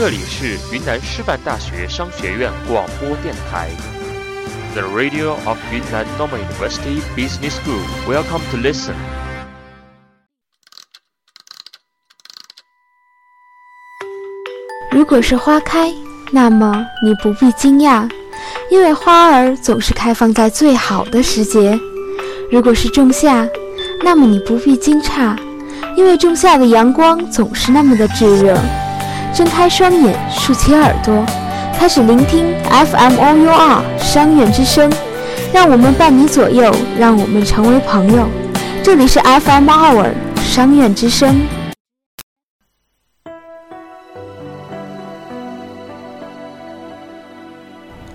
这里是云南师范大学商学院广播电台，The Radio of Yunnan Normal University Business School. Welcome to listen. 如果是花开，那么你不必惊讶，因为花儿总是开放在最好的时节；如果是仲夏，那么你不必惊诧，因为仲夏的阳光总是那么的炙热。睁开双眼，竖起耳朵，开始聆听 FM OUR 商院之声，让我们伴你左右，让我们成为朋友。这里是 FM OUR 商院之声。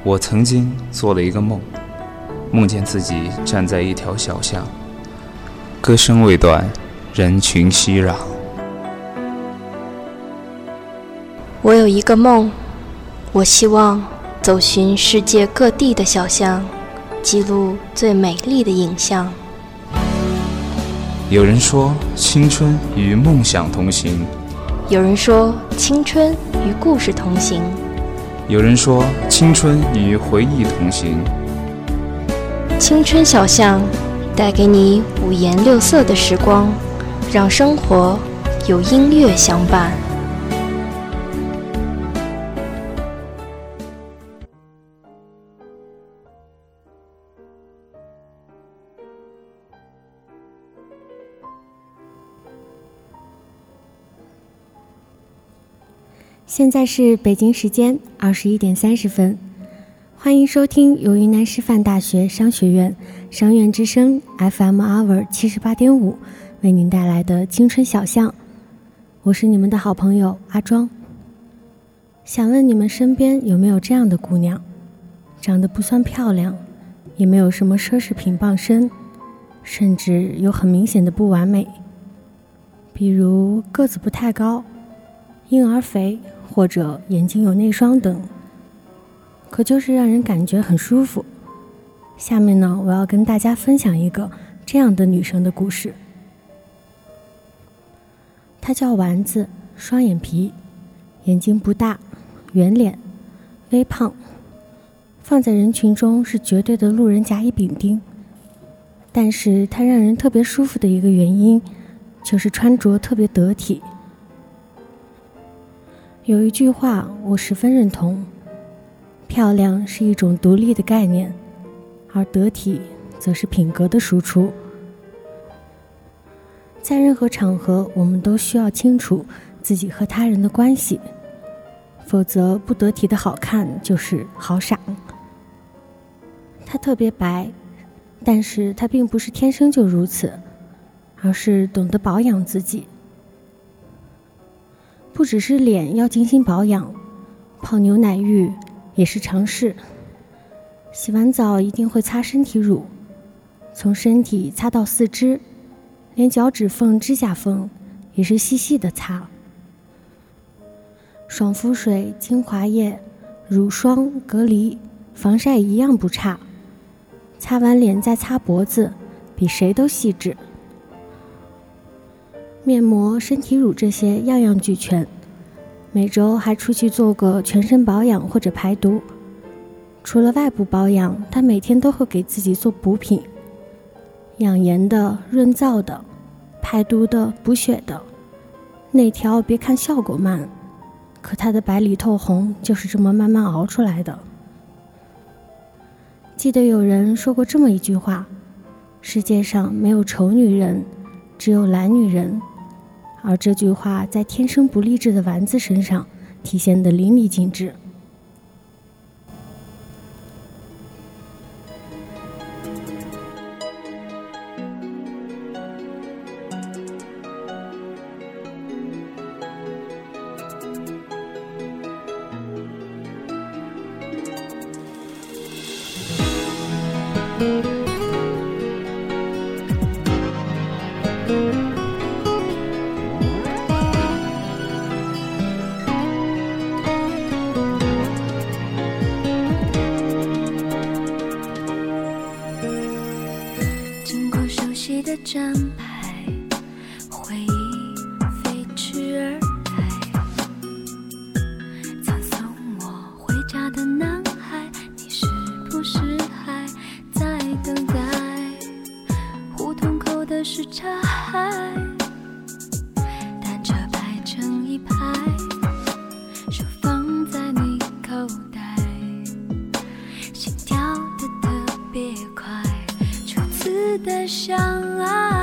我曾经做了一个梦，梦见自己站在一条小巷，歌声未断，人群熙攘。我有一个梦，我希望走寻世界各地的小巷，记录最美丽的影像。有人说青春与梦想同行，有人说青春与故事同行，有人说青春与回忆同行。青春小巷带给你五颜六色的时光，让生活有音乐相伴。现在是北京时间二十一点三十分，欢迎收听由云南师范大学商学院商院之声 FM Hour 七十八点五为您带来的青春小巷，我是你们的好朋友阿庄。想问你们身边有没有这样的姑娘，长得不算漂亮，也没有什么奢侈品傍身，甚至有很明显的不完美，比如个子不太高，婴儿肥。或者眼睛有内双等，可就是让人感觉很舒服。下面呢，我要跟大家分享一个这样的女生的故事。她叫丸子，双眼皮，眼睛不大，圆脸，微胖，放在人群中是绝对的路人甲乙丙丁。但是她让人特别舒服的一个原因，就是穿着特别得体。有一句话我十分认同：漂亮是一种独立的概念，而得体则是品格的输出。在任何场合，我们都需要清楚自己和他人的关系，否则不得体的好看就是好傻。他特别白，但是他并不是天生就如此，而是懂得保养自己。不只是脸要精心保养，泡牛奶浴也是常事。洗完澡一定会擦身体乳，从身体擦到四肢，连脚趾缝、指甲缝也是细细的擦。爽肤水、精华液、乳霜、隔离、防晒一样不差。擦完脸再擦脖子，比谁都细致。面膜、身体乳这些样样俱全，每周还出去做个全身保养或者排毒。除了外部保养，她每天都会给自己做补品，养颜的、润燥的、排毒的、补血的。内调别看效果慢，可她的白里透红就是这么慢慢熬出来的。记得有人说过这么一句话：世界上没有丑女人，只有懒女人。而这句话在天生不励志的丸子身上体现得淋漓尽致。的相爱。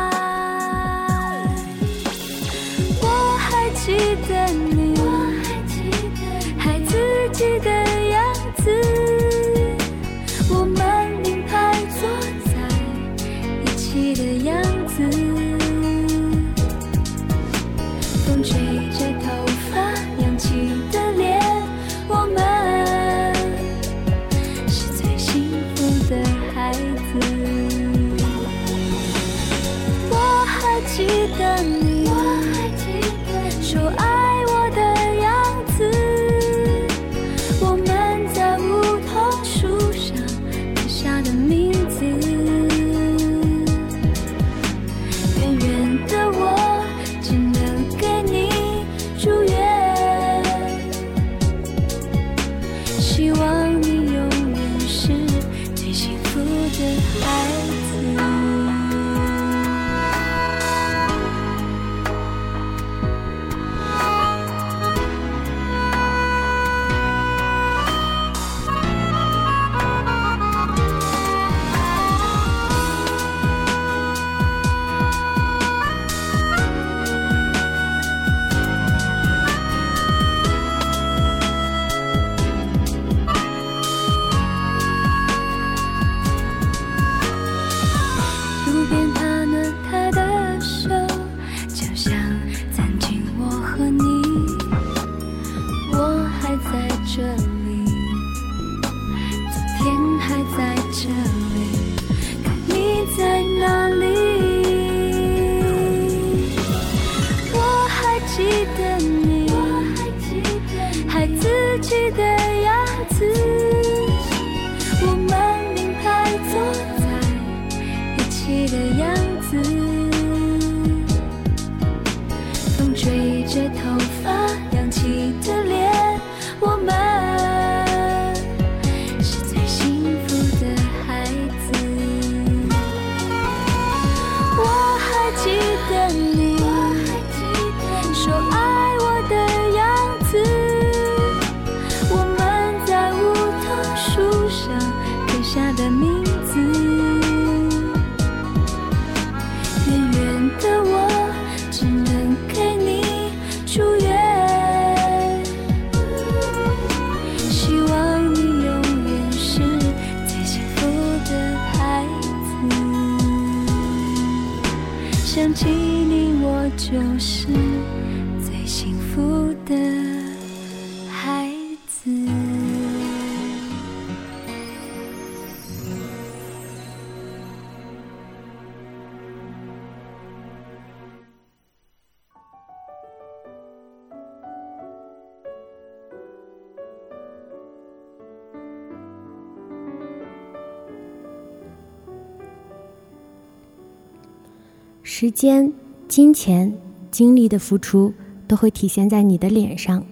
时间、金钱、精力的付出都会体现在你的脸上。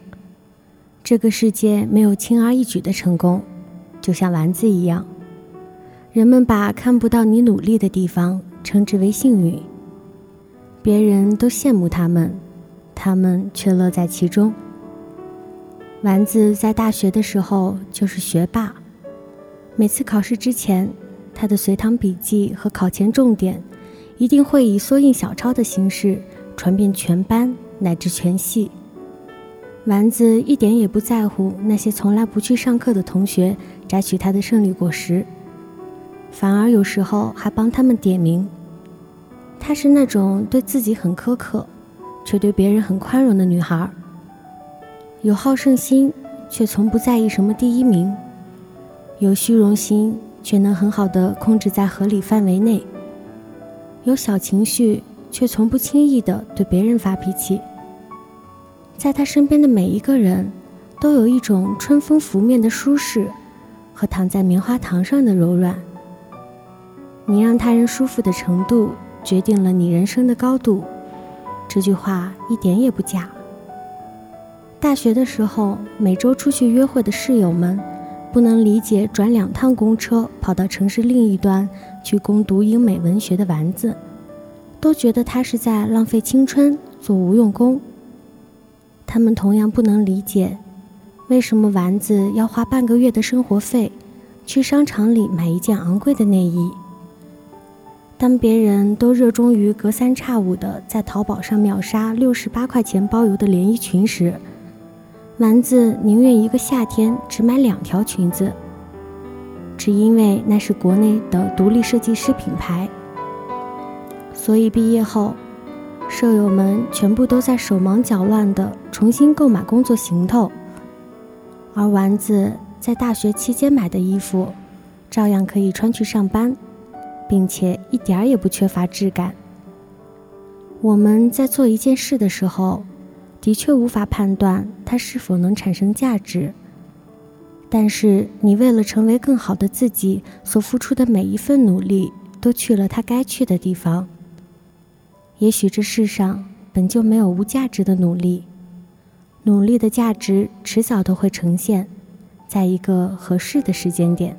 这个世界没有轻而易举的成功，就像丸子一样。人们把看不到你努力的地方称之为幸运，别人都羡慕他们，他们却乐在其中。丸子在大学的时候就是学霸，每次考试之前，他的随堂笔记和考前重点。一定会以缩印小抄的形式传遍全班乃至全系。丸子一点也不在乎那些从来不去上课的同学摘取他的胜利果实，反而有时候还帮他们点名。她是那种对自己很苛刻，却对别人很宽容的女孩。有好胜心，却从不在意什么第一名；有虚荣心，却能很好的控制在合理范围内。有小情绪，却从不轻易的对别人发脾气。在他身边的每一个人，都有一种春风拂面的舒适，和躺在棉花糖上的柔软。你让他人舒服的程度，决定了你人生的高度。这句话一点也不假。大学的时候，每周出去约会的室友们，不能理解转两趟公车跑到城市另一端。去攻读英美文学的丸子，都觉得他是在浪费青春，做无用功。他们同样不能理解，为什么丸子要花半个月的生活费，去商场里买一件昂贵的内衣。当别人都热衷于隔三差五的在淘宝上秒杀六十八块钱包邮的连衣裙时，丸子宁愿一个夏天只买两条裙子，只因为那是国内的独立设计师品牌。所以毕业后，舍友们全部都在手忙脚乱地重新购买工作行头，而丸子在大学期间买的衣服，照样可以穿去上班，并且一点儿也不缺乏质感。我们在做一件事的时候，的确无法判断它是否能产生价值，但是你为了成为更好的自己所付出的每一份努力都去了它该去的地方。也许这世上本就没有无价值的努力努力的价值迟早都会呈现在一个合适的时间点。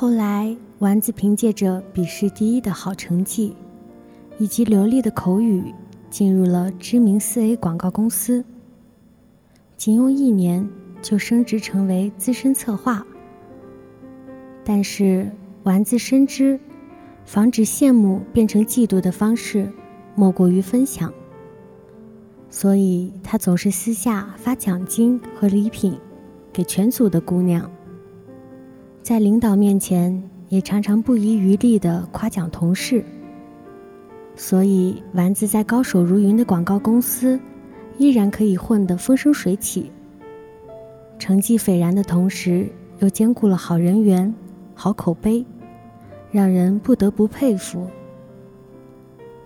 后来，丸子凭借着笔试第一的好成绩，以及流利的口语，进入了知名四 A 广告公司。仅用一年就升职成为资深策划。但是，丸子深知，防止羡慕变成嫉妒的方式，莫过于分享。所以，他总是私下发奖金和礼品，给全组的姑娘。在领导面前，也常常不遗余力地夸奖同事。所以，丸子在高手如云的广告公司，依然可以混得风生水起。成绩斐然的同时，又兼顾了好人缘、好口碑，让人不得不佩服。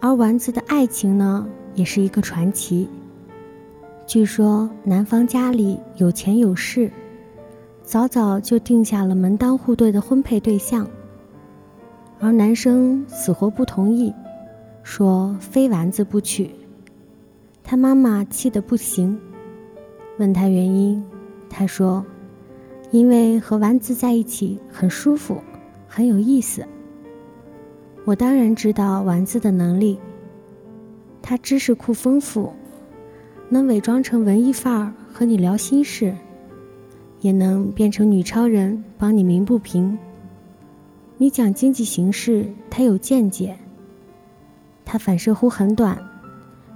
而丸子的爱情呢，也是一个传奇。据说，男方家里有钱有势。早早就定下了门当户对的婚配对象，而男生死活不同意，说非丸子不娶。他妈妈气得不行，问他原因，他说：“因为和丸子在一起很舒服，很有意思。”我当然知道丸子的能力，他知识库丰富，能伪装成文艺范儿和你聊心事。也能变成女超人，帮你鸣不平。你讲经济形势，他有见解。他反射弧很短，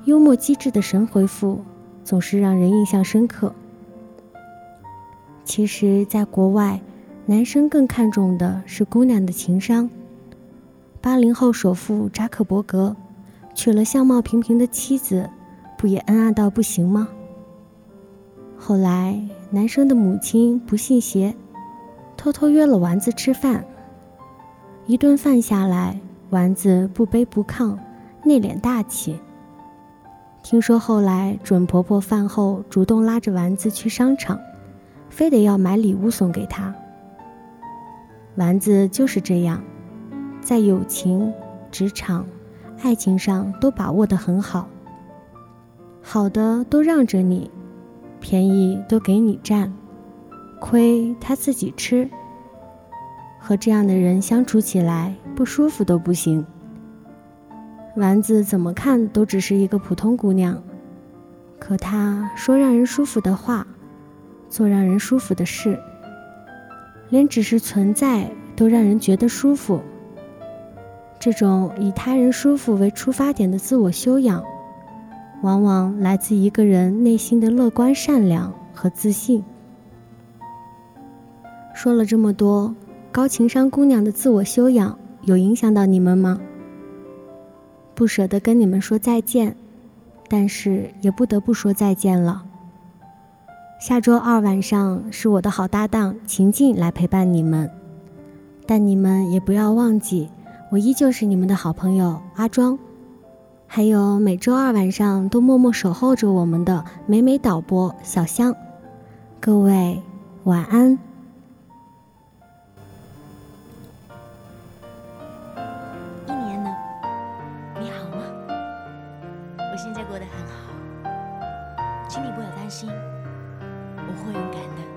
幽默机智的神回复总是让人印象深刻。其实，在国外，男生更看重的是姑娘的情商。八零后首富扎克伯格娶了相貌平平的妻子，不也恩爱到不行吗？后来，男生的母亲不信邪，偷偷约了丸子吃饭。一顿饭下来，丸子不卑不亢，内敛大气。听说后来准婆婆饭后主动拉着丸子去商场，非得要买礼物送给她。丸子就是这样，在友情、职场、爱情上都把握得很好，好的都让着你。便宜都给你占，亏他自己吃。和这样的人相处起来不舒服都不行。丸子怎么看都只是一个普通姑娘，可她说让人舒服的话，做让人舒服的事，连只是存在都让人觉得舒服。这种以他人舒服为出发点的自我修养。往往来自一个人内心的乐观、善良和自信。说了这么多，高情商姑娘的自我修养有影响到你们吗？不舍得跟你们说再见，但是也不得不说再见了。下周二晚上是我的好搭档秦静来陪伴你们，但你们也不要忘记，我依旧是你们的好朋友阿庄。还有每周二晚上都默默守候着我们的美美导播小香，各位晚安。一年了，你好吗？我现在过得很好，请你不要担心，我会勇敢的。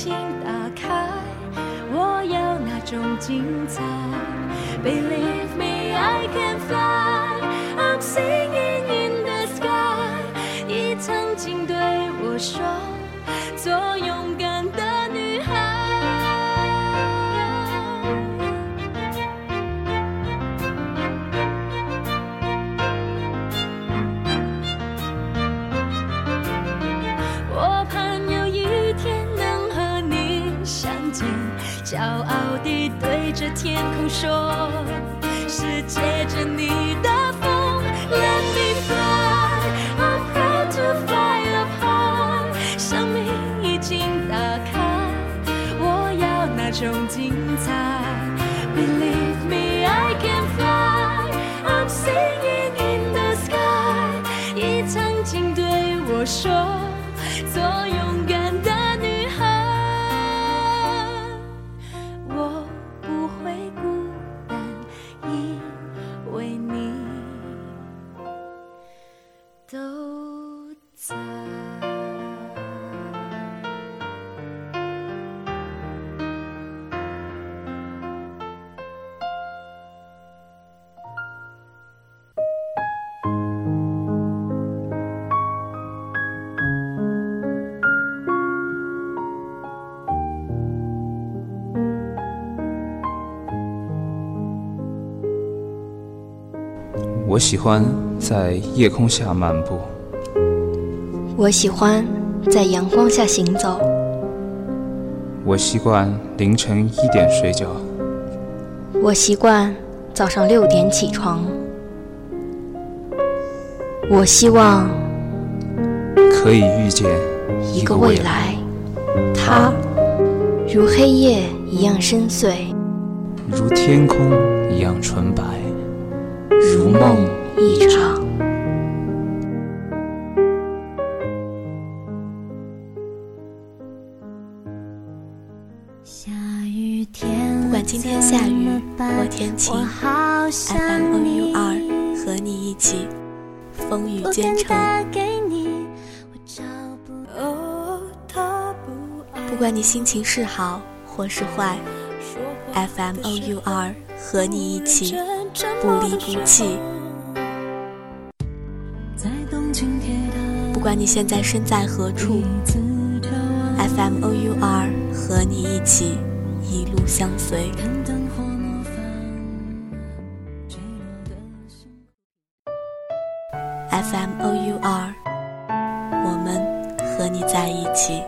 请打开，我要那种精彩。Believe me, I can fly. 天空说，是借着你的风，Let me fly, I'm proud to fly up high。生命已经打开，我要那种精彩。Believe me, 我喜欢在夜空下漫步，我喜欢在阳光下行走，我习惯凌晨一点睡觉，我习惯早上六点起床。我希望可以遇见一个未来，他如黑夜一样深邃，如天空一样纯白，如梦一场。不管今天下雨或天晴，FM O U R 和你一起风雨兼程。不管你心情是好或是坏，FM O U R 和你一起不离不弃。不管你现在身在何处，FM O U R 和你一起一路相随。FM O U R，我们和你在一起。